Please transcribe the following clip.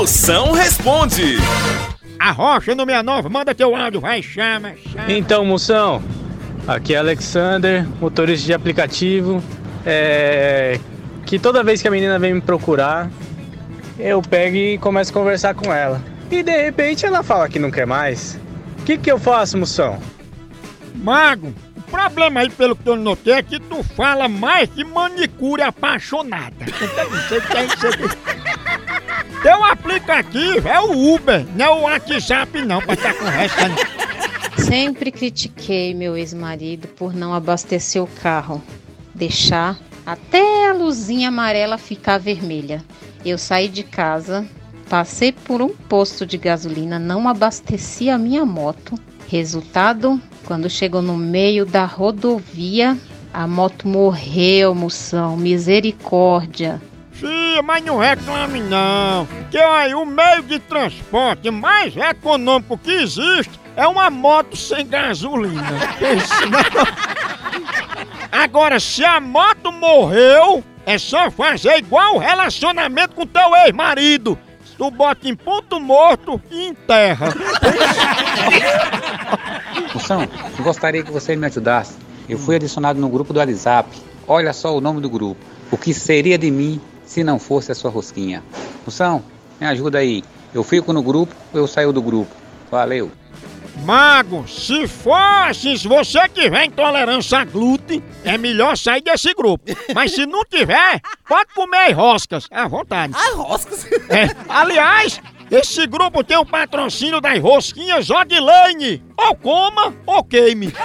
Moção responde. A Rocha no 69, manda teu áudio, vai, chama, chama. Então, moção, aqui é Alexander, motorista de aplicativo. É, que toda vez que a menina vem me procurar, eu pego e começo a conversar com ela. E de repente ela fala que não quer mais. O que, que eu faço, moção? Mago, o problema aí, pelo que eu notei, é que tu fala mais que manicure apaixonada. Você tem que Teu aplicativo é o Uber, não é o WhatsApp não, pra estar conversando. Sempre critiquei meu ex-marido por não abastecer o carro, deixar até a luzinha amarela ficar vermelha. Eu saí de casa, passei por um posto de gasolina, não abasteci a minha moto. Resultado, quando chegou no meio da rodovia, a moto morreu, moção. Misericórdia. Sim, mas não reclame não. Que aí o meio de transporte mais econômico que existe é uma moto sem gasolina. Agora, se a moto morreu, é só fazer igual o relacionamento com teu ex-marido. Tu bota em ponto morto e enterra. Moção, gostaria que você me ajudasse. Eu fui adicionado no grupo do WhatsApp. Olha só o nome do grupo. O que seria de mim se não fosse a sua rosquinha? Moção, me ajuda aí. Eu fico no grupo, eu saio do grupo. Valeu. Mago, se fosse, se você tiver intolerância a glúten, é melhor sair desse grupo. Mas se não tiver, pode comer roscas, à vontade. Ah, roscas? É, aliás, esse grupo tem o patrocínio das rosquinhas Odilane. Ou coma, ou queime.